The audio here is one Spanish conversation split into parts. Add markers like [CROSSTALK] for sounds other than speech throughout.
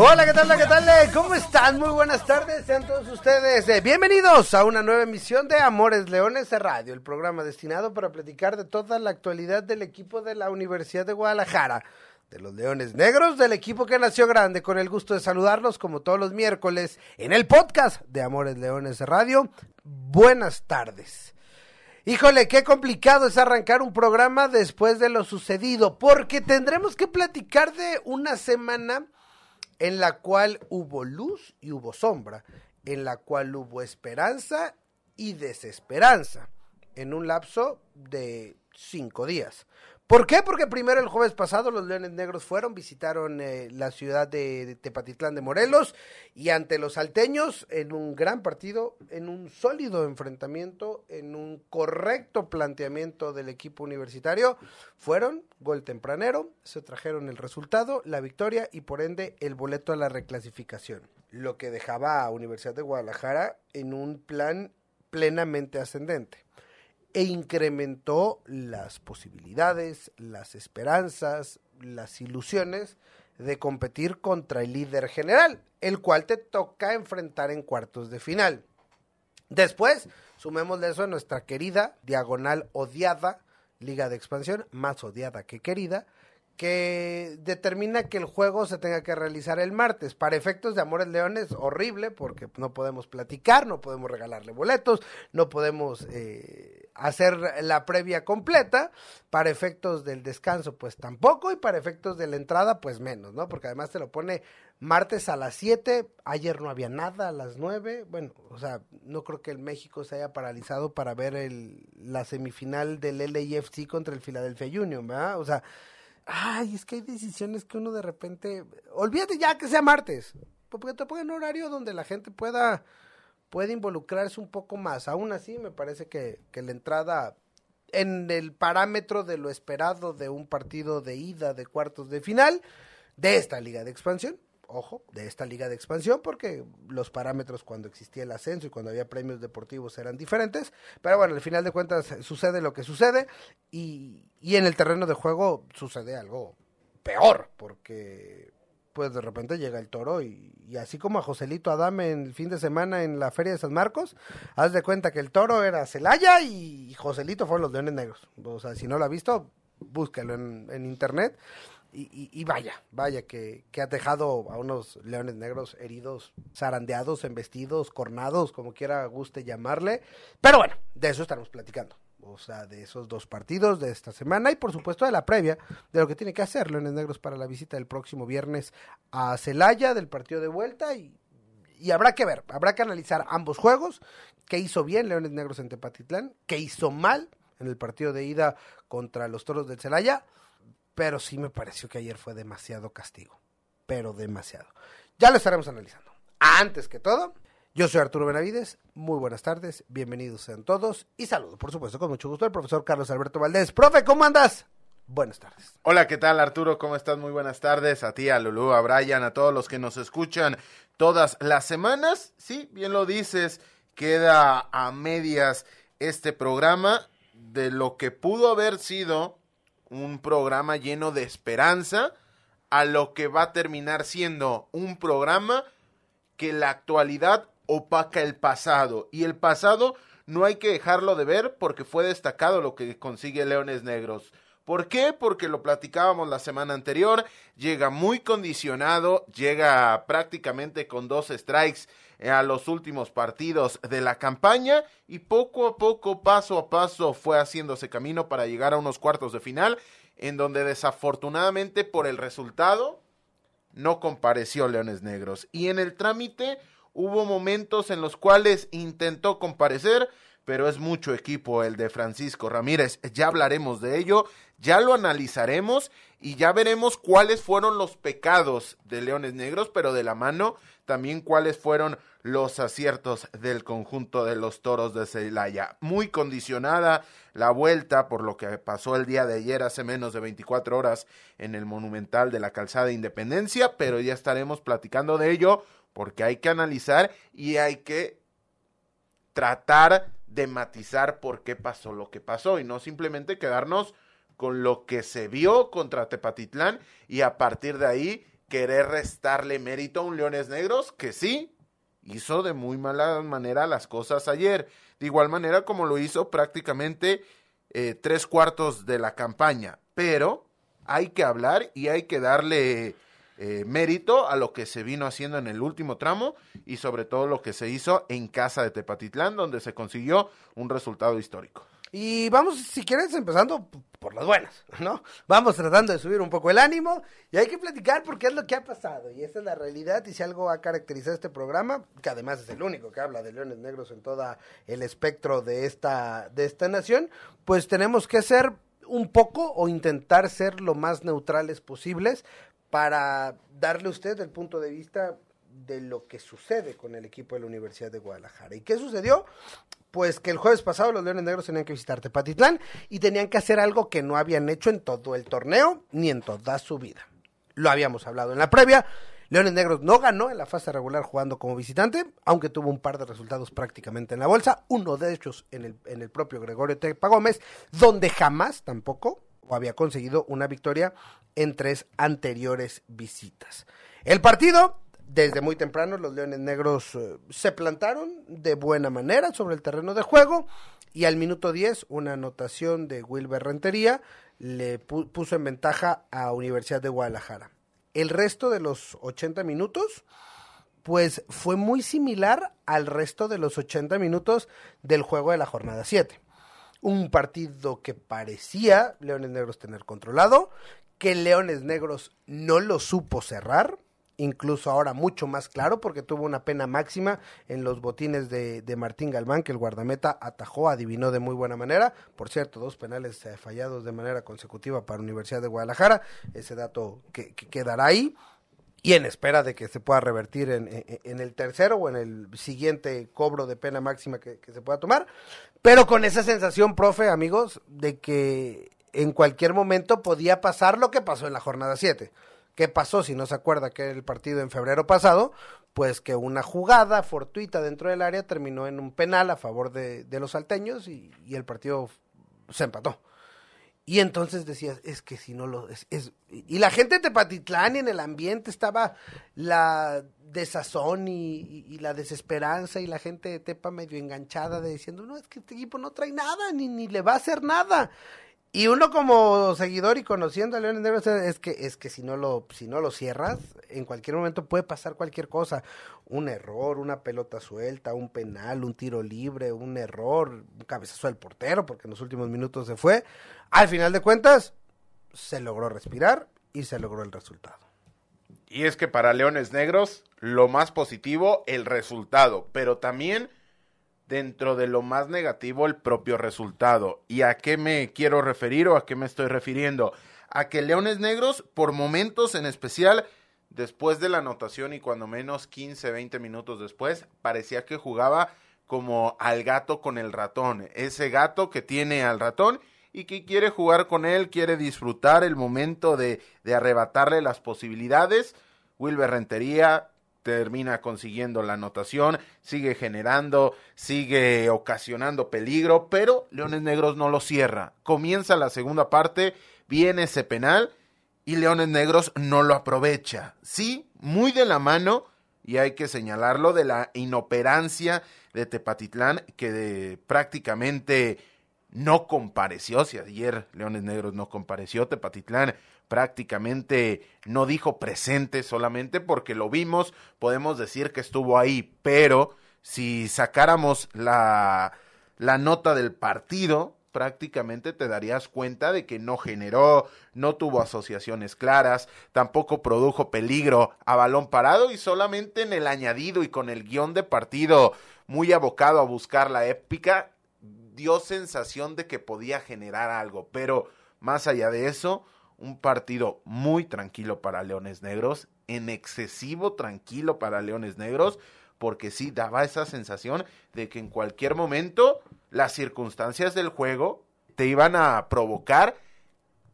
Hola, ¿qué tal? ¿Qué tal? ¿Cómo están? Muy buenas tardes, sean todos ustedes eh, bienvenidos a una nueva emisión de Amores Leones de Radio, el programa destinado para platicar de toda la actualidad del equipo de la Universidad de Guadalajara, de los Leones Negros, del equipo que nació grande, con el gusto de saludarlos como todos los miércoles en el podcast de Amores Leones de Radio. Buenas tardes. Híjole, qué complicado es arrancar un programa después de lo sucedido, porque tendremos que platicar de una semana en la cual hubo luz y hubo sombra, en la cual hubo esperanza y desesperanza, en un lapso de cinco días. ¿Por qué? Porque primero el jueves pasado los Leones Negros fueron, visitaron eh, la ciudad de, Tepatitlán de Morelos y ante los salteños en un gran partido, en un sólido enfrentamiento, en un correcto planteamiento del equipo universitario, fueron gol tempranero, se trajeron el resultado, la victoria y por ende el boleto a la reclasificación, lo que dejaba a Universidad de Guadalajara en un plan plenamente ascendente e incrementó las posibilidades, las esperanzas, las ilusiones de competir contra el líder general, el cual te toca enfrentar en cuartos de final. Después, sumémosle eso a nuestra querida, diagonal odiada, Liga de Expansión, más odiada que querida, que determina que el juego se tenga que realizar el martes. Para efectos de Amores Leones, horrible, porque no podemos platicar, no podemos regalarle boletos, no podemos eh, hacer la previa completa. Para efectos del descanso, pues tampoco, y para efectos de la entrada, pues menos, ¿no? Porque además te lo pone martes a las 7, ayer no había nada a las 9, bueno, o sea, no creo que el México se haya paralizado para ver el, la semifinal del LAFC contra el Philadelphia Union, ¿verdad? O sea, Ay, es que hay decisiones que uno de repente. Olvídate ya que sea martes. Porque te pongan un horario donde la gente pueda, puede involucrarse un poco más. Aún así, me parece que, que la entrada en el parámetro de lo esperado de un partido de ida de cuartos de final de esta liga de expansión, ojo, de esta liga de expansión, porque los parámetros cuando existía el ascenso y cuando había premios deportivos eran diferentes. Pero bueno, al final de cuentas sucede lo que sucede y, y en el terreno de juego sucede algo peor, porque pues de repente llega el toro y, y, así como a Joselito Adame en el fin de semana en la Feria de San Marcos, haz de cuenta que el toro era Celaya y Joselito fueron los Leones Negros. O sea, si no lo ha visto, búsquelo en, en internet. Y, vaya, vaya que, ha dejado a unos leones negros heridos, zarandeados, embestidos, cornados, como quiera guste llamarle. Pero bueno, de eso estaremos platicando. O sea, de esos dos partidos de esta semana y por supuesto de la previa de lo que tiene que hacer Leones Negros para la visita del próximo viernes a Celaya del partido de vuelta y, y habrá que ver, habrá que analizar ambos juegos, qué hizo bien Leones Negros en Tepatitlán, qué hizo mal en el partido de ida contra los Toros del Celaya pero sí me pareció que ayer fue demasiado castigo, pero demasiado. Ya lo estaremos analizando. Antes que todo, yo soy Arturo Benavides, muy buenas tardes, bienvenidos sean todos y saludo, por supuesto, con mucho gusto al profesor Carlos Alberto Valdés. Profe, ¿cómo andas? Buenas tardes. Hola, ¿qué tal Arturo? ¿Cómo estás? Muy buenas tardes. A ti, a Lulú, a Brian, a todos los que nos escuchan todas las semanas. Sí, bien lo dices, queda a medias este programa de lo que pudo haber sido un programa lleno de esperanza a lo que va a terminar siendo un programa que la actualidad opaca el pasado y el pasado no hay que dejarlo de ver porque fue destacado lo que consigue Leones Negros. ¿Por qué? Porque lo platicábamos la semana anterior, llega muy condicionado, llega prácticamente con dos strikes a los últimos partidos de la campaña y poco a poco, paso a paso, fue haciéndose camino para llegar a unos cuartos de final, en donde desafortunadamente por el resultado no compareció Leones Negros. Y en el trámite hubo momentos en los cuales intentó comparecer, pero es mucho equipo el de Francisco Ramírez. Ya hablaremos de ello, Ya lo analizaremos y ya veremos cuáles fueron los pecados de Leones Negros, pero de la mano también cuáles fueron los aciertos del conjunto de los toros de Celaya. Muy condicionada la vuelta por lo que pasó el día de ayer hace menos de 24 horas en el Monumental de la Calzada Independencia, pero ya estaremos platicando de ello porque hay que analizar y hay que tratar de matizar por qué pasó lo que pasó y no simplemente quedarnos con lo que se vio contra Tepatitlán y a partir de ahí querer restarle mérito a un Leones Negros que sí hizo de muy mala manera las cosas ayer, de igual manera como lo hizo prácticamente eh, tres cuartos de la campaña, pero hay que hablar y hay que darle eh, mérito a lo que se vino haciendo en el último tramo y sobre todo lo que se hizo en casa de Tepatitlán, donde se consiguió un resultado histórico. Y vamos, si quieres, empezando por las buenas, ¿no? Vamos tratando de subir un poco el ánimo y hay que platicar porque es lo que ha pasado y esa es la realidad y si algo ha caracterizado este programa, que además es el único que habla de leones negros en todo el espectro de esta, de esta nación, pues tenemos que ser un poco o intentar ser lo más neutrales posibles para darle a usted el punto de vista de lo que sucede con el equipo de la Universidad de Guadalajara. ¿Y qué sucedió? Pues que el jueves pasado los Leones Negros tenían que visitar Tepatitlán y tenían que hacer algo que no habían hecho en todo el torneo ni en toda su vida. Lo habíamos hablado en la previa. Leones Negros no ganó en la fase regular jugando como visitante, aunque tuvo un par de resultados prácticamente en la bolsa, uno de ellos en el, en el propio Gregorio Tepa Gómez, donde jamás tampoco había conseguido una victoria en tres anteriores visitas. El partido desde muy temprano los Leones Negros eh, se plantaron de buena manera sobre el terreno de juego y al minuto 10 una anotación de Wilber Rentería le puso en ventaja a Universidad de Guadalajara. El resto de los 80 minutos pues fue muy similar al resto de los 80 minutos del juego de la jornada 7. Un partido que parecía Leones Negros tener controlado, que Leones Negros no lo supo cerrar, incluso ahora mucho más claro porque tuvo una pena máxima en los botines de, Martín Galván que el guardameta atajó, adivinó de muy buena manera. Por cierto, dos penales eh, fallados de manera consecutiva para Universidad de Guadalajara. Ese dato que, quedará ahí y en espera de que se pueda revertir en, el tercero o en el siguiente cobro de pena máxima que, que se pueda tomar. Pero con esa sensación, profe, amigos, de que en cualquier momento podía pasar lo que pasó en la jornada 7 ¿Qué pasó? Si no se acuerda que era el partido en febrero pasado, pues que una jugada fortuita dentro del área terminó en un penal a favor de, los salteños y, el partido se empató. Y entonces decías, es que si no lo... Es, y la gente de Tepatitlán y en el ambiente estaba la desazón y, y, la desesperanza y la gente de Tepa medio enganchada de diciendo, no, es que este equipo no trae nada, ni, ni le va a hacer nada. Y uno como seguidor y conociendo a Leones Negros es que es que si no lo si no lo cierras, en cualquier momento puede pasar cualquier cosa, un error, una pelota suelta, un penal, un tiro libre, un error, un cabezazo del portero porque en los últimos minutos se fue. Al final de cuentas se logró respirar y se logró el resultado. Y es que para Leones Negros lo más positivo el resultado, pero también dentro de lo más negativo el propio resultado. ¿Y a qué me quiero referir o a qué me estoy refiriendo? A que Leones Negros, por momentos en especial, después de la anotación y cuando menos 15, 20 minutos después, parecía que jugaba como al gato con el ratón. Ese gato que tiene al ratón y que quiere jugar con él, quiere disfrutar el momento de, arrebatarle las posibilidades. Wilber Rentería termina consiguiendo la anotación, sigue generando, sigue ocasionando peligro, pero Leones Negros no lo cierra. Comienza la segunda parte, viene ese penal y Leones Negros no lo aprovecha. Sí, muy de la mano, y hay que señalarlo, de la inoperancia de Tepatitlán, que de, prácticamente no compareció. Si ayer Leones Negros no compareció, Tepatitlán prácticamente no dijo presente solamente porque lo vimos, podemos decir que estuvo ahí, pero si sacáramos la, la nota del partido, prácticamente te darías cuenta de que no generó, no tuvo asociaciones claras, tampoco produjo peligro a balón parado y solamente en el añadido y con el guion de partido muy abocado a buscar la épica, dio sensación de que podía generar algo, pero más allá de eso, un partido muy tranquilo para Leones Negros, en excesivo tranquilo para Leones Negros, porque sí daba esa sensación de que en cualquier momento las circunstancias del juego te iban a provocar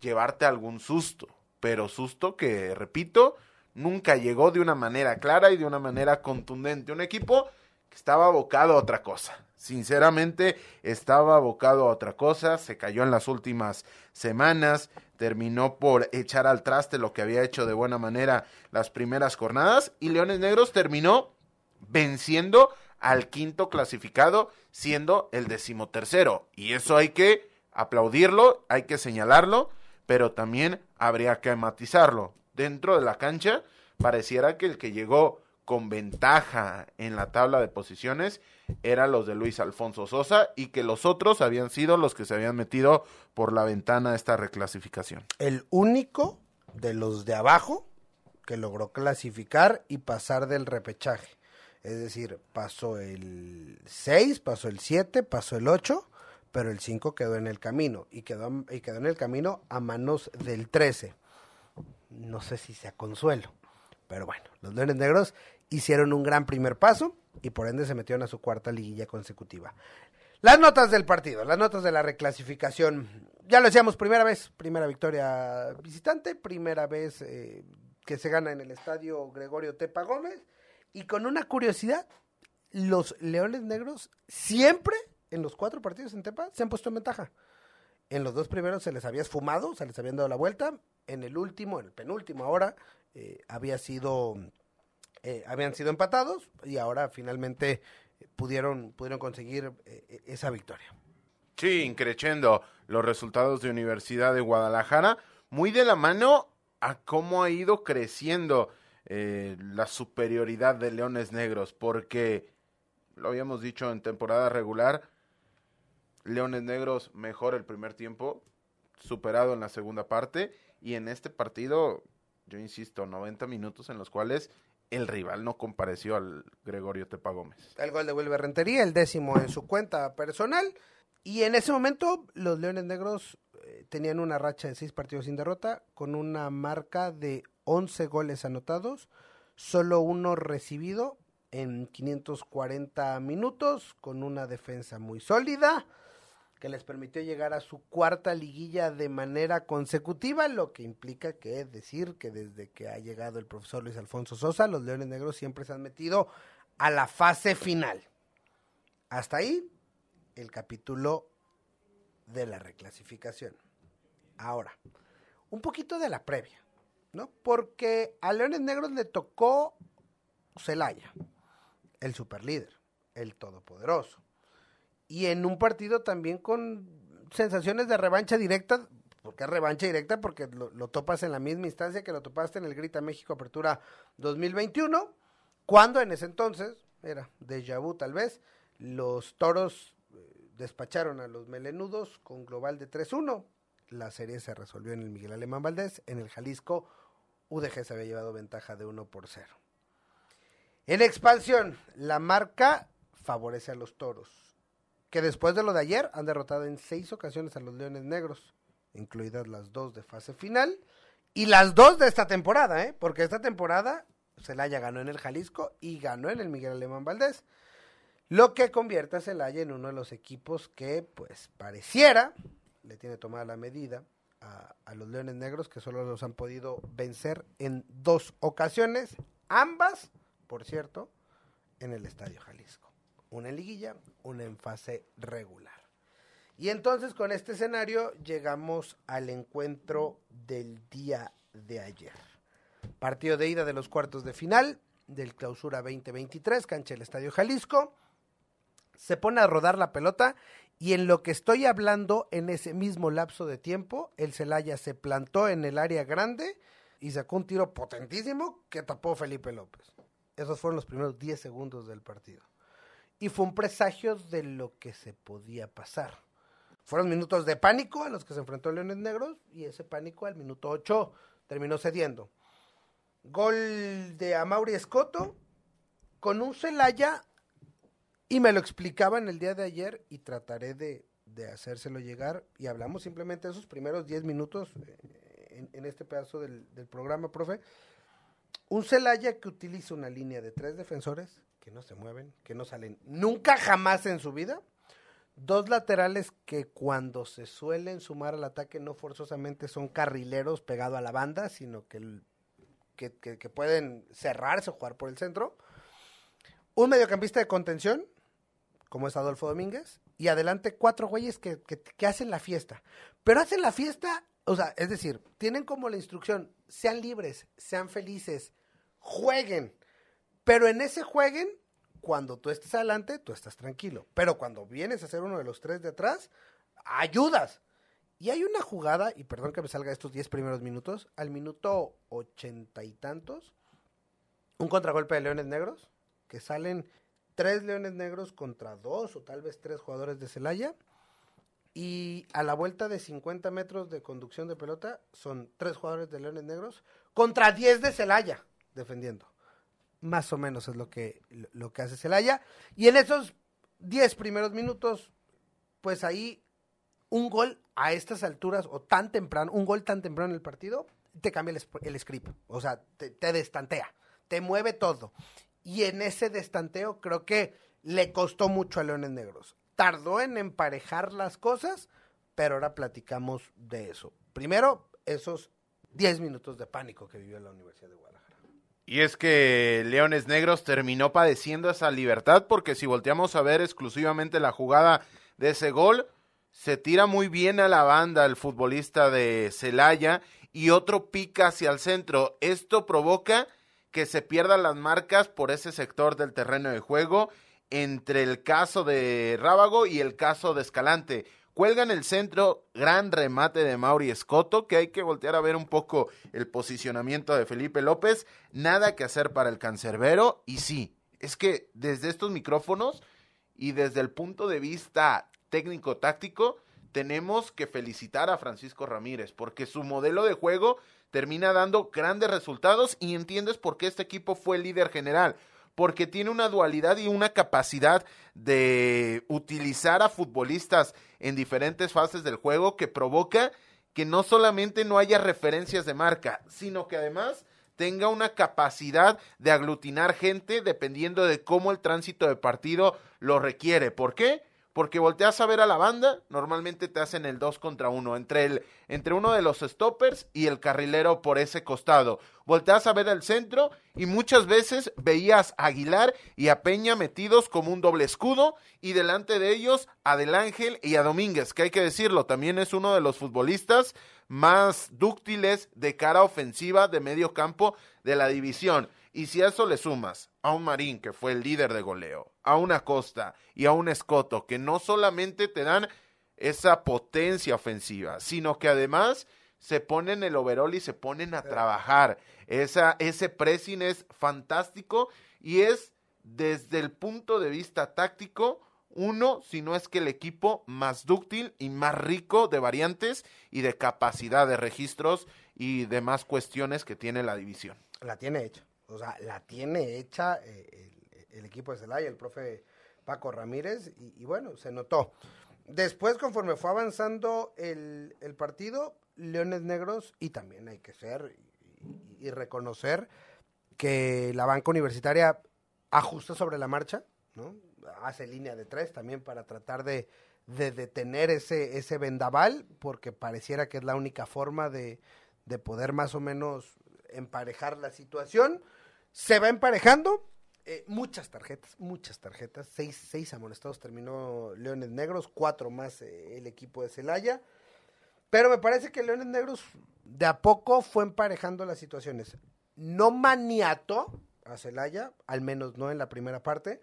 llevarte algún susto, pero susto que, repito, nunca llegó de una manera clara y de una manera contundente. Un equipo que estaba abocado a otra cosa. Sinceramente, estaba abocado a otra cosa, se cayó en las últimas semanas, terminó por echar al traste lo que había hecho de buena manera las primeras jornadas y Leones Negros terminó venciendo al quinto clasificado, siendo el decimotercero. Y eso hay que aplaudirlo, hay que señalarlo, pero también habría que matizarlo. Dentro de la cancha, pareciera que el que llegó con ventaja en la tabla de posiciones eran los de Luis Alfonso Sosa y que los otros habían sido los que se habían metido por la ventana a esta reclasificación. El único de los de abajo que logró clasificar y pasar del repechaje. Es decir, pasó el 6, pasó el 7, pasó el 8, pero el 5 quedó en el camino y quedó, y quedó en el camino a manos del 13. No sé si sea consuelo, pero bueno, los Leones Negros hicieron un gran primer paso y por ende se metieron a su cuarta liguilla consecutiva. Las notas del partido, las notas de la reclasificación. Ya lo decíamos, primera vez, primera victoria visitante, primera vez eh, que se gana en el estadio Gregorio Tepa Gómez. Y con una curiosidad, los Leones Negros siempre en los cuatro partidos en Tepa se han puesto en ventaja. En los dos primeros se les había esfumado, se les habían dado la vuelta. En el último, en el penúltimo ahora, eh, había sido eh, habían sido empatados y ahora finalmente pudieron, pudieron conseguir eh, esa victoria. Sí, increchendo los resultados de Universidad de Guadalajara, muy de la mano a cómo ha ido creciendo eh, la superioridad de Leones Negros, porque lo habíamos dicho en temporada regular, Leones Negros mejor el primer tiempo, superado en la segunda parte, y en este partido, yo insisto, 90 minutos en los cuales el rival no compareció al Gregorio Tepa Gómez. El gol de Wilber Rentería, el décimo en su cuenta personal. Y en ese momento los Leones Negros eh, tenían una racha de seis partidos sin derrota, con una marca de 11 goles anotados, solo uno recibido en 540 minutos, con una defensa muy sólida que les permitió llegar a su cuarta liguilla de manera consecutiva, lo que implica que decir que desde que ha llegado el profesor Luis Alfonso Sosa, los Leones Negros siempre se han metido a la fase final. Hasta ahí el capítulo de la reclasificación. Ahora, un poquito de la previa, ¿no? Porque a Leones Negros le tocó Celaya, el superlíder, el todopoderoso y en un partido también con sensaciones de revancha directa, porque es revancha directa, porque lo, topas en la misma instancia que lo topaste en el Grita México Apertura 2021, cuando en ese entonces, era de vu tal vez, los toros eh, despacharon a los melenudos con global de 3-1. La serie se resolvió en el Miguel Alemán Valdés, en el Jalisco UDG se había llevado ventaja de 1 por 0. En expansión, la marca favorece a los toros que después de lo de ayer han derrotado en seis ocasiones a los Leones Negros, incluidas las dos de fase final y las dos de esta temporada, ¿eh? porque esta temporada Celaya ganó en el Jalisco y ganó en el Miguel Alemán Valdés, lo que convierte a Celaya en uno de los equipos que, pues, pareciera, le tiene tomada la medida a, a los Leones Negros, que solo los han podido vencer en dos ocasiones, ambas, por cierto, en el Estadio Jalisco una en liguilla, una en fase regular. Y entonces con este escenario llegamos al encuentro del día de ayer. Partido de ida de los cuartos de final del Clausura 2023, cancha del Estadio Jalisco. Se pone a rodar la pelota y en lo que estoy hablando en ese mismo lapso de tiempo, el Celaya se plantó en el área grande y sacó un tiro potentísimo que tapó Felipe López. Esos fueron los primeros 10 segundos del partido y fue un presagio de lo que se podía pasar. Fueron minutos de pánico a los que se enfrentó Leones Negros y ese pánico al minuto 8 terminó cediendo. Gol de Amauri Escoto con un Celaya y me lo explicaba en el día de ayer y trataré de, de hacérselo llegar y hablamos simplemente de esos primeros 10 minutos eh, en, este pedazo del, del programa, profe. Un Celaya que utiliza una línea de tres defensores que no se mueven, que no salen nunca jamás en su vida. Dos laterales que cuando se suelen sumar al ataque no forzosamente son carrileros pegado a la banda, sino que, que, que pueden cerrarse o jugar por el centro. Un mediocampista de contención, como es Adolfo Domínguez, y adelante cuatro güeyes que, que, hacen la fiesta. Pero hacen la fiesta, o sea, es decir, tienen como la instrucción, sean libres, sean felices, jueguen. Pero en ese jueguen, cuando tú estés adelante, tú estás tranquilo. Pero cuando vienes a ser uno de los tres de atrás, ayudas. Y hay una jugada, y perdón que me salga estos diez primeros minutos, al minuto ochenta y tantos, un contragolpe de Leones Negros, que salen tres Leones Negros contra dos o tal vez tres jugadores de Celaya. Y a la vuelta de 50 metros de conducción de pelota son tres jugadores de Leones Negros contra 10 de Celaya defendiendo. Más o menos es lo que, lo que hace Celaya. Y en esos 10 primeros minutos, pues ahí un gol a estas alturas o tan temprano, un gol tan temprano en el partido, te cambia el, script. O sea, te, te destantea, te mueve todo. Y en ese destanteo creo que le costó mucho a Leones Negros. Tardó en emparejar las cosas, pero ahora platicamos de eso. Primero, esos 10 minutos de pánico que vivió la Universidad de Guadalajara. Y es que Leones Negros terminó padeciendo esa libertad porque si volteamos a ver exclusivamente la jugada de ese gol, se tira muy bien a la banda el futbolista de Celaya y otro pica hacia el centro. Esto provoca que se pierdan las marcas por ese sector del terreno de juego entre el caso de Rábago y el caso de Escalante. Cuelga en el centro, gran remate de Mauri Escoto, que hay que voltear a ver un poco el posicionamiento de Felipe López. Nada que hacer para el cancerbero. Y sí, es que desde estos micrófonos y desde el punto de vista técnico-táctico, tenemos que felicitar a Francisco Ramírez, porque su modelo de juego termina dando grandes resultados y entiendes por qué este equipo fue líder general porque tiene una dualidad y una capacidad de utilizar a futbolistas en diferentes fases del juego que provoca que no solamente no haya referencias de marca, sino que además tenga una capacidad de aglutinar gente dependiendo de cómo el tránsito de partido lo requiere. ¿Por qué? Porque volteas a ver a la banda, normalmente te hacen el 2 contra 1, entre, el, entre uno de los stoppers y el carrilero por ese costado. Volteas a ver el centro y muchas veces veías a Aguilar y a Peña metidos como un doble escudo y delante de ellos a Del Ángel y a Domínguez, que hay que decirlo, también es uno de los futbolistas más dúctiles de cara ofensiva de medio campo de la división. Y si a eso le sumas a un Marín, que fue el líder de goleo, a una Costa y a un Escoto, que no solamente te dan esa potencia ofensiva, sino que además se ponen el overall y se ponen a trabajar. Esa, ese pressing es fantástico y es desde el punto de vista táctico uno, si no es que el equipo más dúctil y más rico de variantes y de capacidad de registros y demás cuestiones que tiene la división. La tiene hecha. O sea, la tiene hecha eh, el, equipo de Celaya, el profe Paco Ramírez, y, bueno, se notó. Después, conforme fue avanzando el, partido, Leones Negros, y también hay que ser y, reconocer que la banca universitaria ajusta sobre la marcha, ¿no? Hace línea de tres también para tratar de, de detener ese, ese vendaval, porque pareciera que es la única forma de, de poder más o menos emparejar la situación. Se va emparejando. Eh, muchas tarjetas, muchas tarjetas. Seis, seis amonestados terminó Leones Negros, cuatro más eh, el equipo de Celaya. Pero me parece que Leones Negros de a poco fue emparejando las situaciones. No maniató a Celaya, al menos no en la primera parte,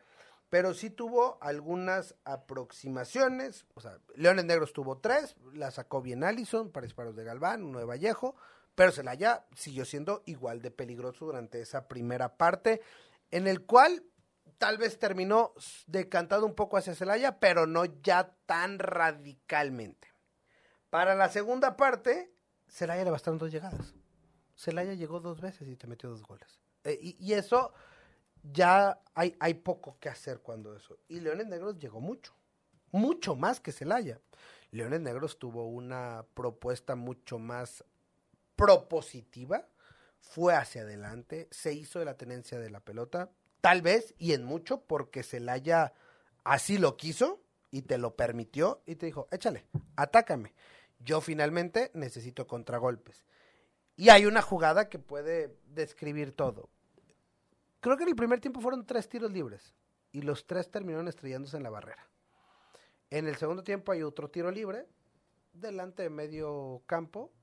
pero sí tuvo algunas aproximaciones. O sea, Leones Negros tuvo tres, la sacó bien Allison para disparos de Galván, uno de Vallejo. Pero Celaya siguió siendo igual de peligroso durante esa primera parte, en el cual tal vez terminó decantado un poco hacia Celaya, pero no ya tan radicalmente. Para la segunda parte, Celaya le bastaron dos llegadas. Celaya llegó dos veces y te metió dos goles. Eh, y, eso ya hay, hay poco que hacer cuando eso. Y Leones Negros llegó mucho. mucho más que Celaya. Leones Negros tuvo una propuesta mucho más propositiva, fue hacia adelante, se hizo de la tenencia de la pelota, tal vez y en mucho porque Celaya así lo quiso y te lo permitió y te dijo, échale, atácame. Yo finalmente necesito contragolpes. Y hay una jugada que puede describir todo. Creo que en el primer tiempo fueron tres tiros libres y los tres terminaron estrellándose en la barrera. En el segundo tiempo hay otro tiro libre delante de medio campo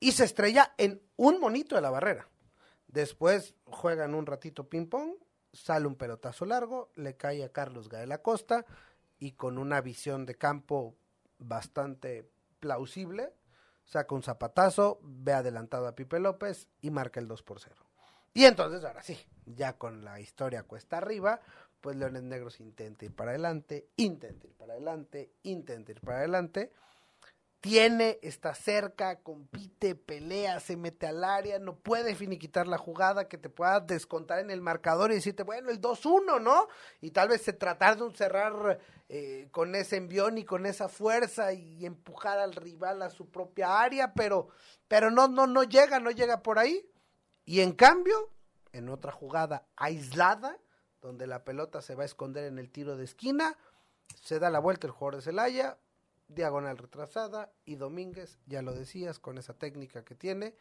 y se estrella en un monito de la barrera. Después juegan un ratito ping pong, sale un pelotazo largo, le cae a Carlos Gael Acosta y con una visión de campo bastante plausible, saca un zapatazo, ve adelantado a Pipe López y marca el 2 por 0. Y entonces, ahora sí, ya con la historia cuesta arriba, pues Leones Negros intenta ir para adelante, intenta ir para adelante, intenta ir para adelante. Tiene, está cerca, compite, pelea, se mete al área, no puede finiquitar la jugada que te pueda descontar en el marcador y decirte, bueno, el 2-1, ¿no? Y tal vez se tratar de un cerrar eh, con ese envión y con esa fuerza y empujar al rival a su propia área, pero, pero no, no, no llega, no llega por ahí. Y en cambio, en otra jugada aislada, donde la pelota se va a esconder en el tiro de esquina, se da la vuelta el jugador de Celaya, diagonal retrasada y Domínguez, ya lo decías, con esa técnica que tiene,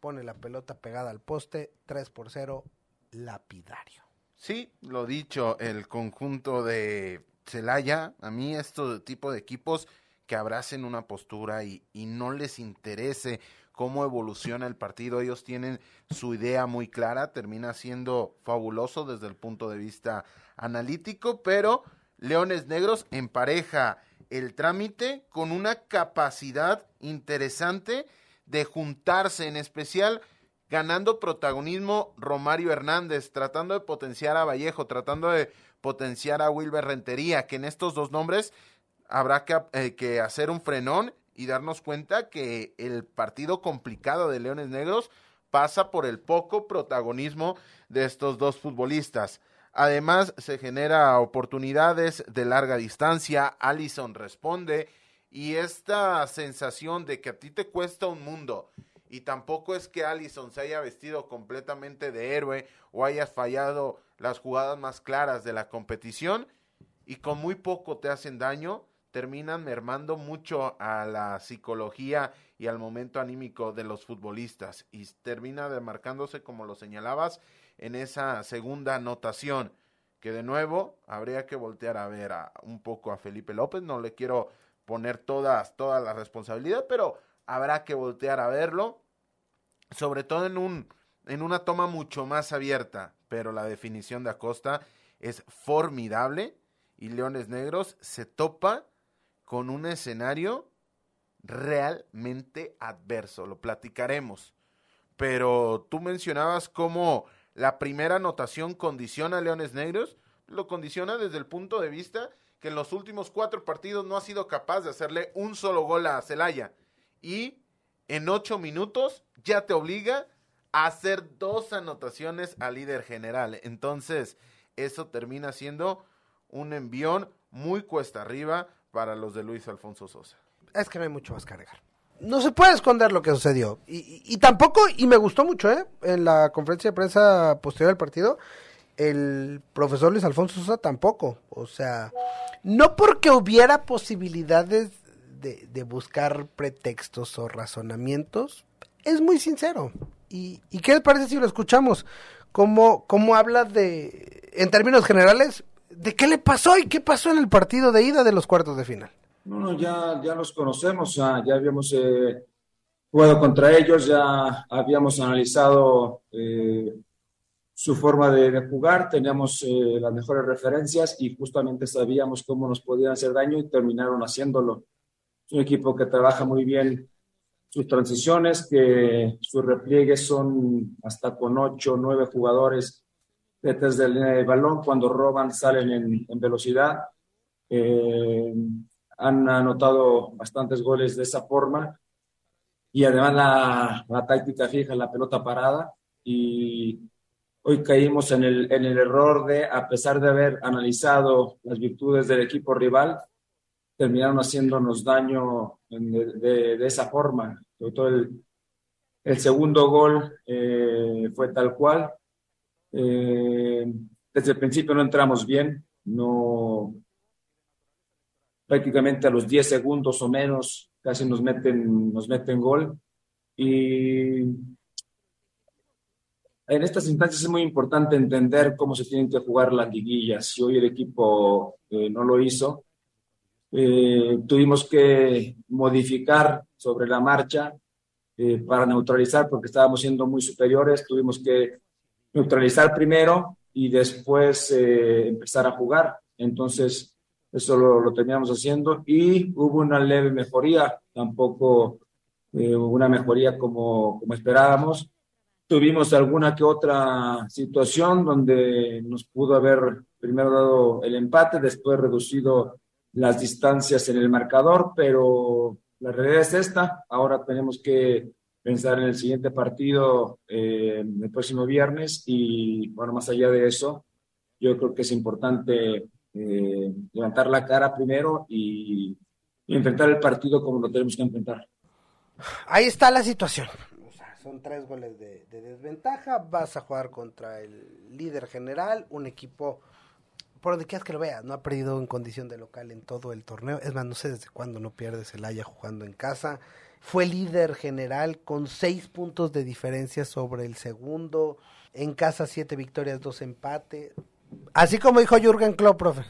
pone la pelota pegada al poste, 3 por 0, lapidario. Sí, lo dicho, el conjunto de Celaya, a mí este tipo de equipos que abracen una postura y, y no les interese cómo evoluciona el partido. Ellos tienen su idea muy clara, termina siendo fabuloso desde el punto de vista analítico, pero Leones Negros empareja el trámite con una capacidad interesante de juntarse, en especial ganando protagonismo Romario Hernández, tratando de potenciar a Vallejo, tratando de potenciar a Wilber Rentería, que en estos dos nombres habrá que, eh, que hacer un frenón y darnos cuenta que el partido complicado de Leones Negros pasa por el poco protagonismo de estos dos futbolistas. Además, se genera oportunidades de larga distancia, Allison responde y esta sensación de que a ti te cuesta un mundo y tampoco es que Allison se haya vestido completamente de héroe o hayas fallado las jugadas más claras de la competición y con muy poco te hacen daño, terminan mermando mucho a la psicología y al momento anímico de los futbolistas y termina demarcándose como lo señalabas en esa segunda anotación que de nuevo habría que voltear a ver a, un poco a Felipe López no le quiero poner todas toda la responsabilidad pero habrá que voltear a verlo sobre todo en un en una toma mucho más abierta pero la definición de Acosta es formidable y Leones Negros se topa con un escenario realmente adverso. Lo platicaremos. Pero tú mencionabas cómo la primera anotación condiciona a Leones Negros. Lo condiciona desde el punto de vista que en los últimos cuatro partidos no ha sido capaz de hacerle un solo gol a Celaya. Y en ocho minutos ya te obliga a hacer dos anotaciones al líder general. Entonces, eso termina siendo un envión muy cuesta arriba para los de Luis Alfonso Sosa. Es que no hay mucho más que agregar. No se puede esconder lo que sucedió. Y, tampoco, y me gustó mucho, ¿eh? En la conferencia de prensa posterior al partido, el profesor Luis Alfonso Sosa tampoco. O sea, no porque hubiera posibilidades de, buscar pretextos o razonamientos, es muy sincero. ¿Y, y qué les parece si lo escuchamos? ¿Cómo, ¿Cómo habla de, en términos generales, ¿De qué le pasó y qué pasó en el partido de ida de los cuartos de final? No, no, ya, ya los conocemos, ya, habíamos eh, jugado contra ellos, ya habíamos analizado eh, su forma de, jugar, teníamos eh, las mejores referencias y justamente sabíamos cómo nos podían hacer daño y terminaron haciéndolo. Es un equipo que trabaja muy bien sus transiciones, que sus repliegues son hasta con ocho, nueve jugadores desde el balón, cuando roban salen en, velocidad. Eh, han anotado bastantes goles de esa forma y además la, táctica fija la pelota parada y hoy caímos en el, error de, a pesar de haber analizado las virtudes del equipo rival, terminaron haciéndonos daño de, esa forma. Todo el, el segundo gol eh, fue tal cual. Eh, desde el principio no entramos bien, no prácticamente a los 10 segundos o menos casi nos meten, nos meten gol. Y en estas instancias es muy importante entender cómo se tienen que jugar las liguillas. Si hoy el equipo eh, no lo hizo, eh, tuvimos que modificar sobre la marcha eh, para neutralizar porque estábamos siendo muy superiores. Tuvimos que neutralizar primero y después empezar a jugar. Entonces, eso lo, lo, terminamos haciendo y hubo una leve mejoría, tampoco una mejoría como, como esperábamos Tuvimos alguna que otra situación donde nos pudo haber primero dado el empate, después reducido las distancias en el marcador, pero la realidad es esta. Ahora tenemos que pensar en el siguiente partido eh, el próximo viernes. Y, bueno, más allá de eso, yo creo que es importante eh, levantar la cara primero y, enfrentar el partido como lo tenemos que enfrentar. Ahí está la situación. Son tres goles de, desventaja, vas a jugar contra el líder general, un equipo, por donde quieras que lo veas, no ha perdido en condición de local en todo el torneo, es más, no sé desde cuándo no pierdes el Haya jugando en casa, fue líder general con seis puntos de diferencia sobre el segundo, en casa siete victorias, dos empates, así como dijo Jürgen Klopp, profe.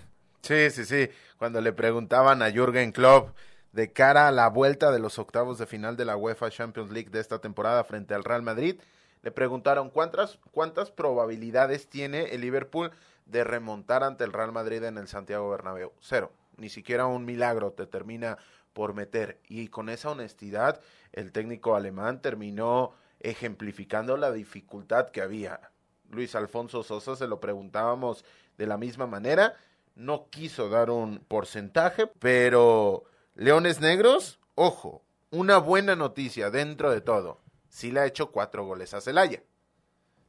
Sí, sí, sí, cuando le preguntaban a Jürgen Klopp, de cara a la vuelta de los octavos de final de la UEFA Champions League de esta temporada frente al Real Madrid. Le preguntaron cuántas, cuántas probabilidades tiene el Liverpool de remontar ante el Real Madrid en el Santiago Bernabéu. Cero. Ni siquiera un milagro te termina por meter. Y con esa honestidad, el técnico alemán terminó ejemplificando la dificultad que había. Luis Alfonso Sosa se lo preguntábamos de la misma manera. No quiso dar un porcentaje, pero Leones Negros, ojo, una buena noticia dentro de todo. Sí le ha hecho cuatro goles a Celaya.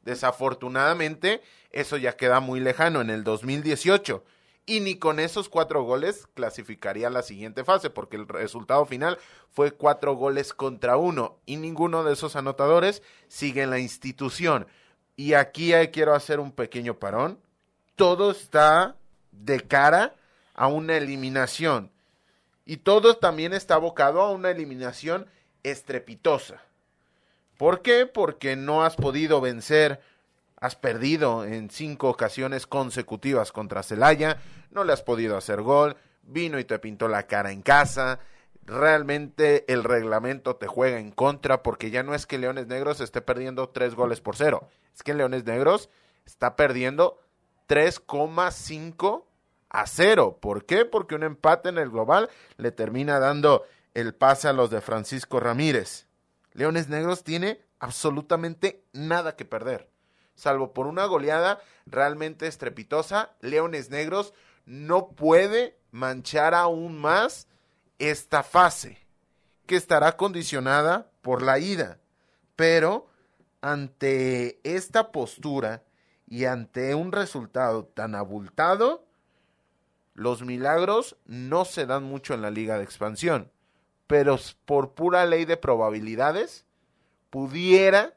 Desafortunadamente, eso ya queda muy lejano en el 2018. Y ni con esos cuatro goles clasificaría la siguiente fase, porque el resultado final fue cuatro goles contra uno. Y ninguno de esos anotadores sigue en la institución. Y aquí quiero hacer un pequeño parón. Todo está de cara a una eliminación. Y todo también está abocado a una eliminación estrepitosa. ¿Por qué? Porque no has podido vencer, has perdido en cinco ocasiones consecutivas contra Celaya, no le has podido hacer gol, vino y te pintó la cara en casa. Realmente el reglamento te juega en contra porque ya no es que Leones Negros esté perdiendo tres goles por cero, es que Leones Negros está perdiendo 3,5 a cero. ¿Por qué? Porque un empate en el global le termina dando el pase a los de Francisco Ramírez. Leones Negros tiene absolutamente nada que perder. Salvo por una goleada realmente estrepitosa, Leones Negros no puede manchar aún más esta fase, que estará condicionada por la ida. Pero ante esta postura y ante un resultado tan abultado, los milagros no se dan mucho en la liga de expansión, pero por pura ley de probabilidades, pudiera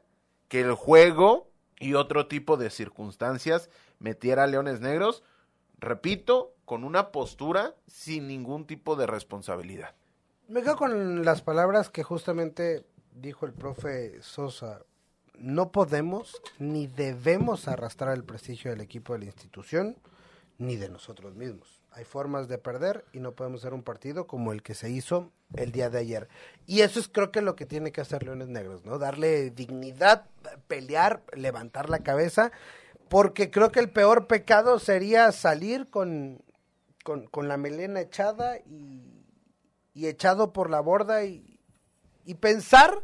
que el juego y otro tipo de circunstancias metiera a Leones Negros, repito, con una postura sin ningún tipo de responsabilidad. Me quedo con las palabras que justamente dijo el profe Sosa. No podemos ni debemos arrastrar el prestigio del equipo de la institución ni de nosotros mismos. Hay formas de perder y no podemos hacer un partido como el que se hizo el día de ayer. Y eso es creo que lo que tiene que hacer Leones Negros, ¿no? Darle dignidad, pelear, levantar la cabeza, porque creo que el peor pecado sería salir con, con, la melena echada y, y, echado por la borda y, y pensar,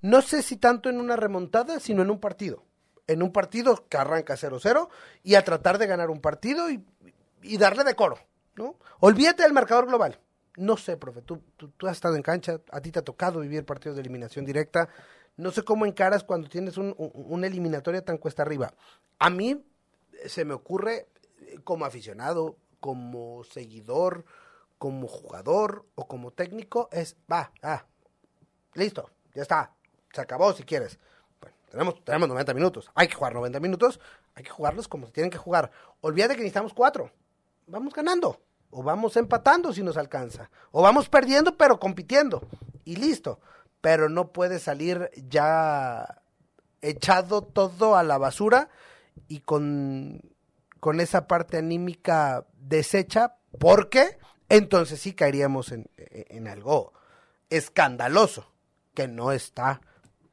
no sé si tanto en una remontada, sino en un partido en un partido que arranca 0-0 y a tratar de ganar un partido y, y darle decoro, ¿no? Olvídate del marcador global. No sé, profe, tú, tú, has estado en cancha, a ti te ha tocado vivir partidos de eliminación directa. No sé cómo encaras cuando tienes un, una eliminatoria tan cuesta arriba. A mí se me ocurre eh, como aficionado, como seguidor, como jugador o como técnico es, va, ah, listo, ya está, se acabó si quieres. Tenemos, tenemos 90 minutos, hay que jugar 90 minutos, hay que jugarlos como se tienen que jugar. Olvídate que necesitamos cuatro, vamos ganando, o vamos empatando si nos alcanza, o vamos perdiendo pero compitiendo, y listo. Pero no puede salir ya echado todo a la basura y con, con esa parte anímica deshecha, porque entonces sí caeríamos en, en algo escandaloso, que no está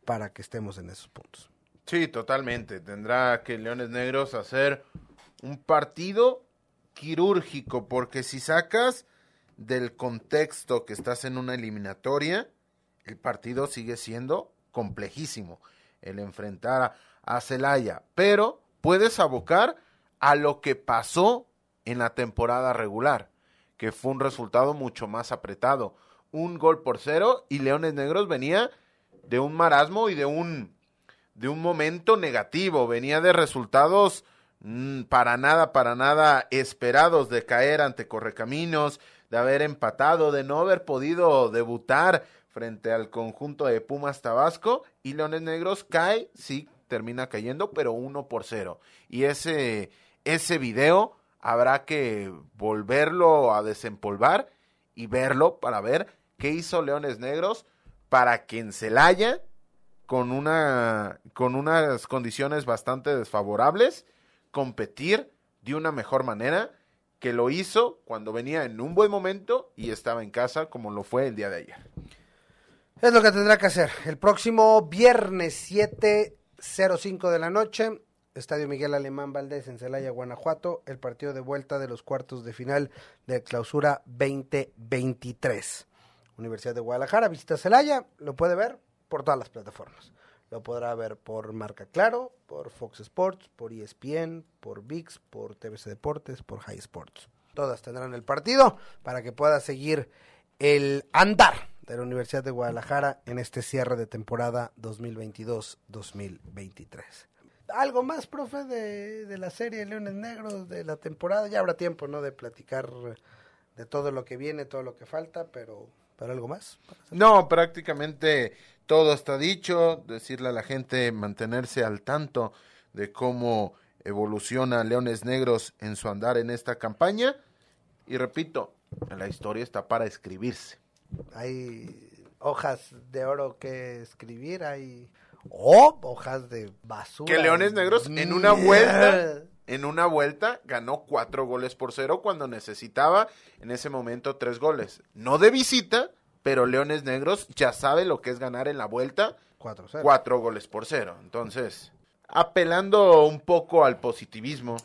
para que estemos en esos puntos. Sí, totalmente. Tendrá que Leones Negros hacer un partido quirúrgico, porque si sacas del contexto que estás en una eliminatoria, el partido sigue siendo complejísimo el enfrentar a Celaya, pero puedes abocar a lo que pasó en la temporada regular, que fue un resultado mucho más apretado, un gol por cero y Leones Negros venía de un marasmo y de un de un momento negativo, venía de resultados mm, para nada, para nada esperados de caer ante Correcaminos, de haber empatado, de no haber podido debutar frente al conjunto de Pumas Tabasco y Leones Negros cae, sí, termina cayendo, pero uno por cero. Y ese, ese video habrá que volverlo a desempolvar y verlo para ver qué hizo Leones Negros para que en Celaya, con, una, con unas condiciones bastante desfavorables, competir de una mejor manera que lo hizo cuando venía en un buen momento y estaba en casa como lo fue el día de ayer. Es lo que tendrá que hacer. El próximo viernes 7.05 de la noche, Estadio Miguel Alemán Valdés en Celaya, Guanajuato, el partido de vuelta de los cuartos de final de clausura 2023. Universidad de Guadalajara, visita Celaya, lo puede ver por todas las plataformas. Lo podrá ver por Marca Claro, por Fox Sports, por ESPN, por VIX, por TVC Deportes, por High Sports. Todas tendrán el partido para que pueda seguir el andar de la Universidad de Guadalajara en este cierre de temporada 2022-2023. ¿Algo más, profe, de, de, la serie Leones Negros, de la temporada? Ya habrá tiempo, ¿no? De platicar de todo lo que viene, todo lo que falta, pero, pero algo más. No, prácticamente todo está dicho. Decirle a la gente mantenerse al tanto de cómo evoluciona Leones Negros en su andar en esta campaña. Y repito, la historia está para escribirse hay hojas de oro que escribir, hay o hojas de basura. Que Leones Negros en una vuelta, en una vuelta ganó cuatro goles por cero cuando necesitaba en ese momento tres goles. No de visita, pero Leones Negros ya sabe lo que es ganar en la vuelta cuatro, cuatro goles por cero. Entonces, apelando un poco al positivismo,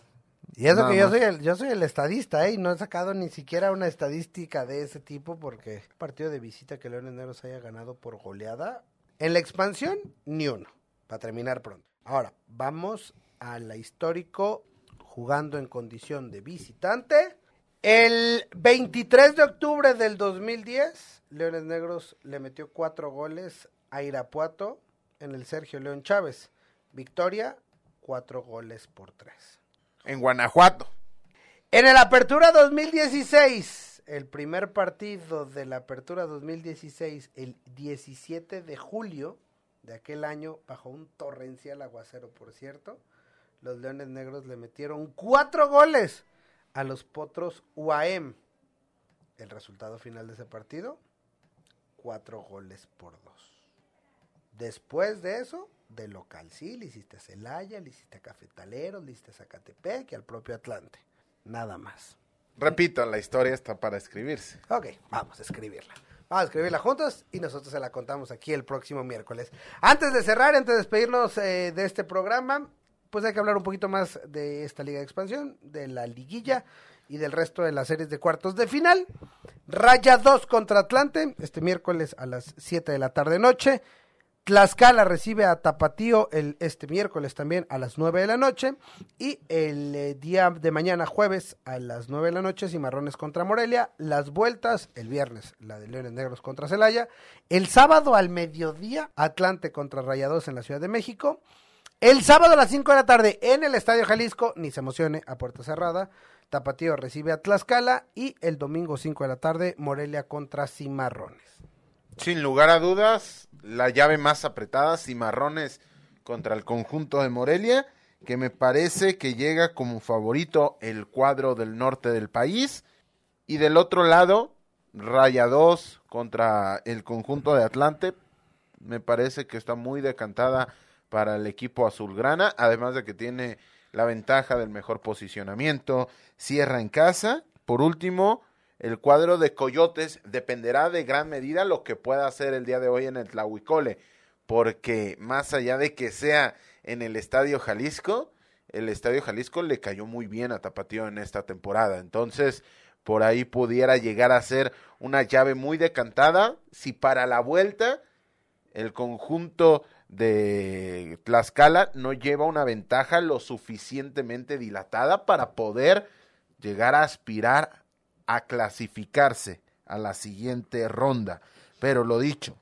y eso que yo soy, el, yo soy el estadista, ¿eh? Y no he sacado ni siquiera una estadística de ese tipo porque partido de visita que Leones Negros haya ganado por goleada. En la expansión, ni uno. Para terminar pronto. Ahora, vamos a la histórico jugando en condición de visitante. El 23 de octubre del 2010, Leones Negros le metió cuatro goles a Irapuato en el Sergio León Chávez. Victoria, cuatro goles por tres en Guanajuato. En el Apertura 2016, el primer partido de la Apertura 2016, el 17 de julio de aquel año, bajo un torrencial aguacero, por cierto, los Leones Negros le metieron cuatro goles a los Potros UAM. El resultado final de ese partido, cuatro goles por dos. Después de eso, de local. Sí, le hiciste a Celaya, le hiciste a Cafetaleros, le hiciste a Zacatepec y al propio Atlante. Nada más. Repito, la historia está para escribirse. Ok, vamos a escribirla. Vamos a escribirla juntos y nosotros se la contamos aquí el próximo miércoles. Antes de cerrar, antes de despedirnos eh, de este programa, pues hay que hablar un poquito más de esta Liga de Expansión, de la liguilla y del resto de las series de cuartos de final. Raya 2 contra Atlante, este miércoles a las 7 de la tarde noche. Tlaxcala recibe a Tapatío el, este miércoles también a las 9 de la noche. Y el eh, día de mañana, jueves, a las 9 de la noche, Cimarrones contra Morelia. Las vueltas, el viernes, la de Leones Negros contra Celaya. El sábado al mediodía, Atlante contra Rayados en la Ciudad de México. El sábado a las 5 de la tarde en el Estadio Jalisco, ni se emocione, a puerta cerrada. Tapatío recibe a Tlaxcala y el domingo 5 de la tarde Morelia contra Cimarrones. Sin lugar a dudas, la llave más apretada, Cimarrones contra el conjunto de Morelia, que me parece que llega como favorito el cuadro del norte del país. Y del otro lado, Raya 2 contra el conjunto de Atlante. Me parece que está muy decantada para el equipo azulgrana, además de que tiene la ventaja del mejor posicionamiento, cierra en casa. Por último, el cuadro de Coyotes dependerá de gran medida lo que pueda hacer el día de hoy en el Tlahuicole, porque más allá de que sea en el Estadio Jalisco, el Estadio Jalisco le cayó muy bien a Tapatío en esta temporada. Entonces, por ahí pudiera llegar a ser una llave muy decantada. Si para la vuelta el conjunto de Tlaxcala no lleva una ventaja lo suficientemente dilatada para poder llegar a aspirar a clasificarse a la siguiente ronda. Pero lo dicho,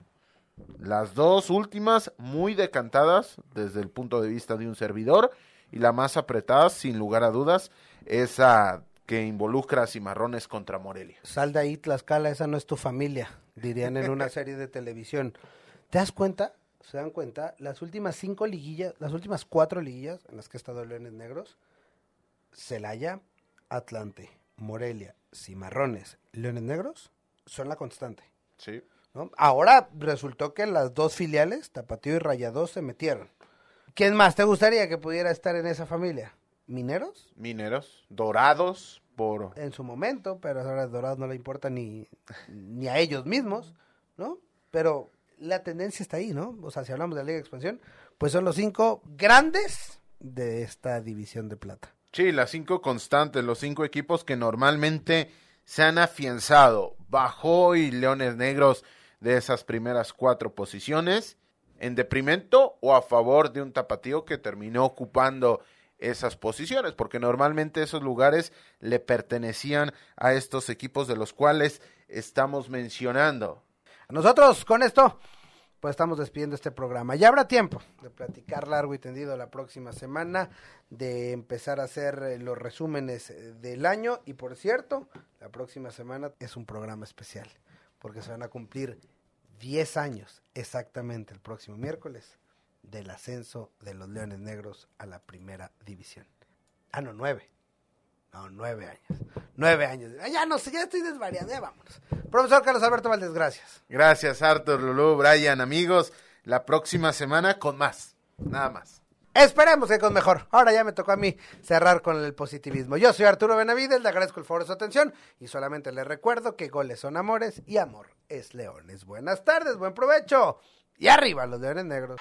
las dos últimas muy decantadas desde el punto de vista de un servidor y la más apretada, sin lugar a dudas, esa que involucra a Cimarrones contra Morelia. Sal de ahí, Tlaxcala, esa no es tu familia, dirían en una [LAUGHS] serie de televisión. ¿Te das cuenta? ¿Se dan cuenta? Las últimas cinco liguillas, las últimas cuatro liguillas en las que ha estado Leones Negros, Celaya, Atlante, Morelia, Cimarrones, Leones Negros, son la constante. Sí. ¿no? Ahora resultó que las dos filiales, Tapatío y Rayados, se metieron. ¿Quién más te gustaría que pudiera estar en esa familia? ¿Mineros? Mineros, dorados, por... En su momento, pero ahora Dorados no le importa ni, ni a ellos mismos, ¿no? Pero la tendencia está ahí, ¿no? O sea, si hablamos de la Liga de Expansión, pues son los cinco grandes de esta división de plata. Sí, las cinco constantes, los cinco equipos que normalmente se han afianzado. Bajó y Leones Negros de esas primeras cuatro posiciones en deprimento o a favor de un tapatío que terminó ocupando esas posiciones, porque normalmente esos lugares le pertenecían a estos equipos de los cuales estamos mencionando. Nosotros con esto, pues estamos despidiendo este programa. Ya habrá tiempo de platicar largo y tendido la próxima semana, de empezar a hacer eh, los resúmenes eh, del año y por cierto, la próxima semana es un programa especial, porque se van a cumplir 10 años exactamente el próximo miércoles del ascenso de los Leones Negros a la primera división. Ah, no, nueve. No, nueve años. Nueve años. Ah, ya no sé, ya estoy desvariando, ya vámonos. Profesor Carlos Alberto Valdés, gracias. Gracias, Arthur, Lulú, Brian, amigos. La próxima semana con más. Nada más. Esperemos que con mejor. Ahora ya me tocó a mí cerrar con el positivismo. Yo soy Arturo Benavides, le agradezco el favor de su atención y solamente le recuerdo que goles son amores y amor es leones. Buenas tardes, buen provecho y arriba los leones negros.